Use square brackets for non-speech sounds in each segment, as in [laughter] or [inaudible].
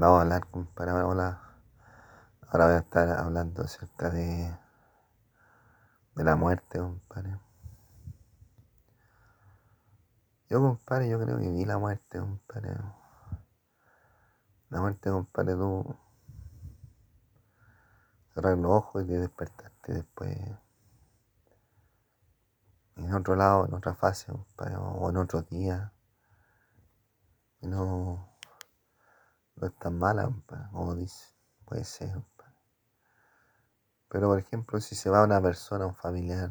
Vamos a hablar, compadre. Ahora, ahora voy a estar hablando acerca de, de la muerte, compadre. Yo, compadre, yo creo que vi la muerte, compadre. La muerte, compadre, tú cerrar los ojos y te despertaste después en otro lado, en otra fase, compadre, o en otro día. No, no es tan mala, como dice. Puede ser. Pero, por ejemplo, si se va una persona, un familiar,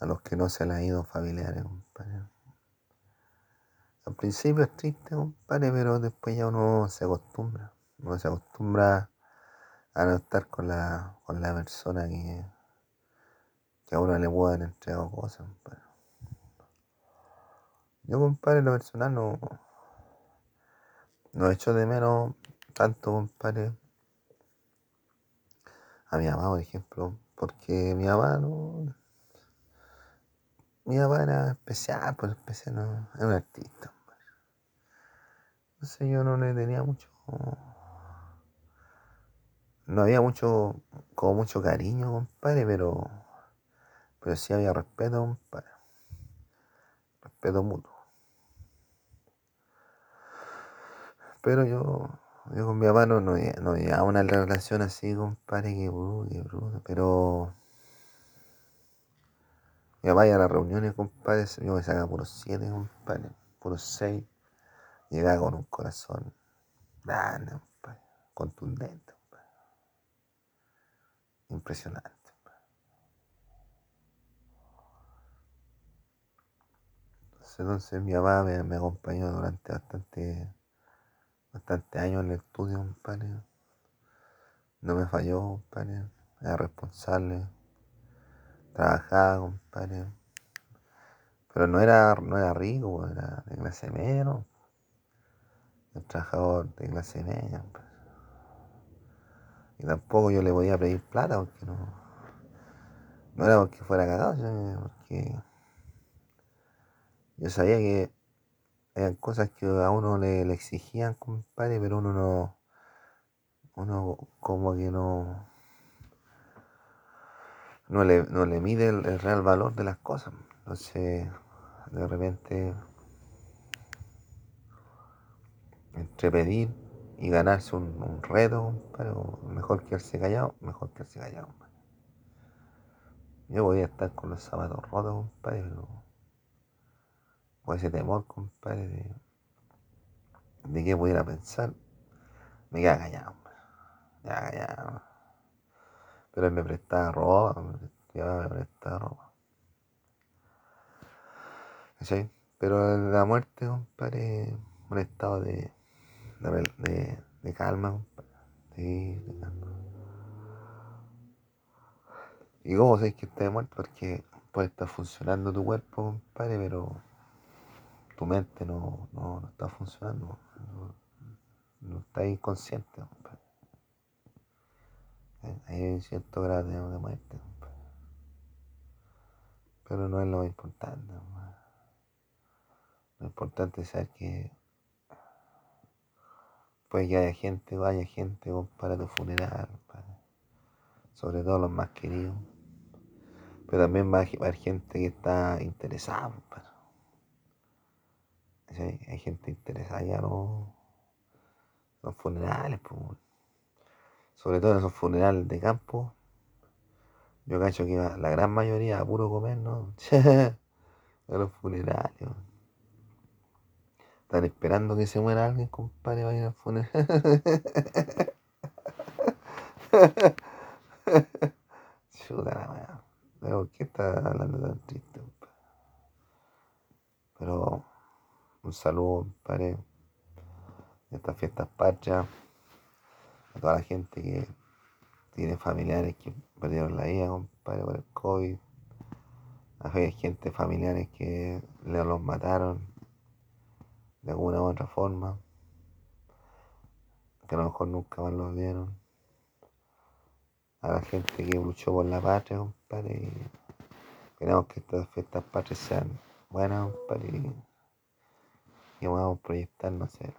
a los que no se le ha ido familiares, compadre. Al principio es triste, compadre, pero después ya uno se acostumbra. Uno se acostumbra a no estar con la, con la persona que, que a uno le puedan entregar cosas, compadre. Yo, compadre, lo personal no, no echo de menos tanto, compadre, a mi mamá, por ejemplo, porque mi mamá no. Mi mamá era especial, pues especial, no, era un artista, compadre. Entonces yo no le tenía mucho. No había mucho, como mucho cariño, compadre, pero, pero sí había respeto, compadre. Respeto mutuo. Pero yo, yo con mi papá no, no, llevaba una relación así, compadre, que bruto, que bruto. Pero mi papá iba a las reuniones, compadre, yo me sacaba puros siete, compadre, puros seis. Llegaba con un corazón grande, compadre, contundente, compadre. Impresionante. entonces mi papá me, me acompañó durante bastante bastantes años en el estudio, compadre. No me falló, compadre. Era responsable. Trabajaba, compadre. Pero no era, no era rico, era de clase media, ¿no? Un trabajador de clase media. Y tampoco yo le podía pedir plata porque no. No era porque fuera cagado, sino porque yo sabía que eran cosas que a uno le, le exigían, compadre, pero uno no, uno como que no, no le, no le mide el, real valor de las cosas. Entonces, de repente, entre pedir y ganarse un, reto, compadre, o mejor quedarse callado, mejor quedarse callado. Yo voy a estar con los zapatos rotos, compadre, pero por ese temor, compadre, de, de qué pudiera pensar, me quedaba callado. Me quedaba callado. Pero él me prestaba ropa, me prestaba, ropa. ¿Cachai? Pero la muerte, compadre, un estado de, de, de, de calma, compadre. Sí, de calma. ¿Y cómo sabes que estás muerto? Porque puede estar funcionando tu cuerpo, compadre, pero tu mente no, no, no está funcionando. No, está inconsciente. Eh, Hay cierto grado de, muerte. Pero no es lo importante. Lo importante es saber que puede que haya gente, vaya gente, compadre, a tu funeral. Sobre todo los más queridos. Pero también va a haber gente que está interesada. Hay gente interesada ya en los, funerales, pues. Sobre todo en esos funerales de campo. Yo cacho que la gran mayoría a puro comer, ¿no? [laughs] a los funerales. Están esperando que se muera alguien, compadre, ir al funeral. [laughs] Chuta la weá. ¿por qué está hablando tan triste, compadre? Pero un saludo, compadre, de estas fiestas patrias, a toda la gente que tiene familiares que perdieron la vida, compadre, por el COVID. Hay gente, familiares que los mataron de alguna u otra forma, que a lo mejor nunca más los vieron. A la gente que luchó por la patria, compadre. y Queremos que estas fiestas patrias sean buenas, compadre. Y podamos proyectarnos hacia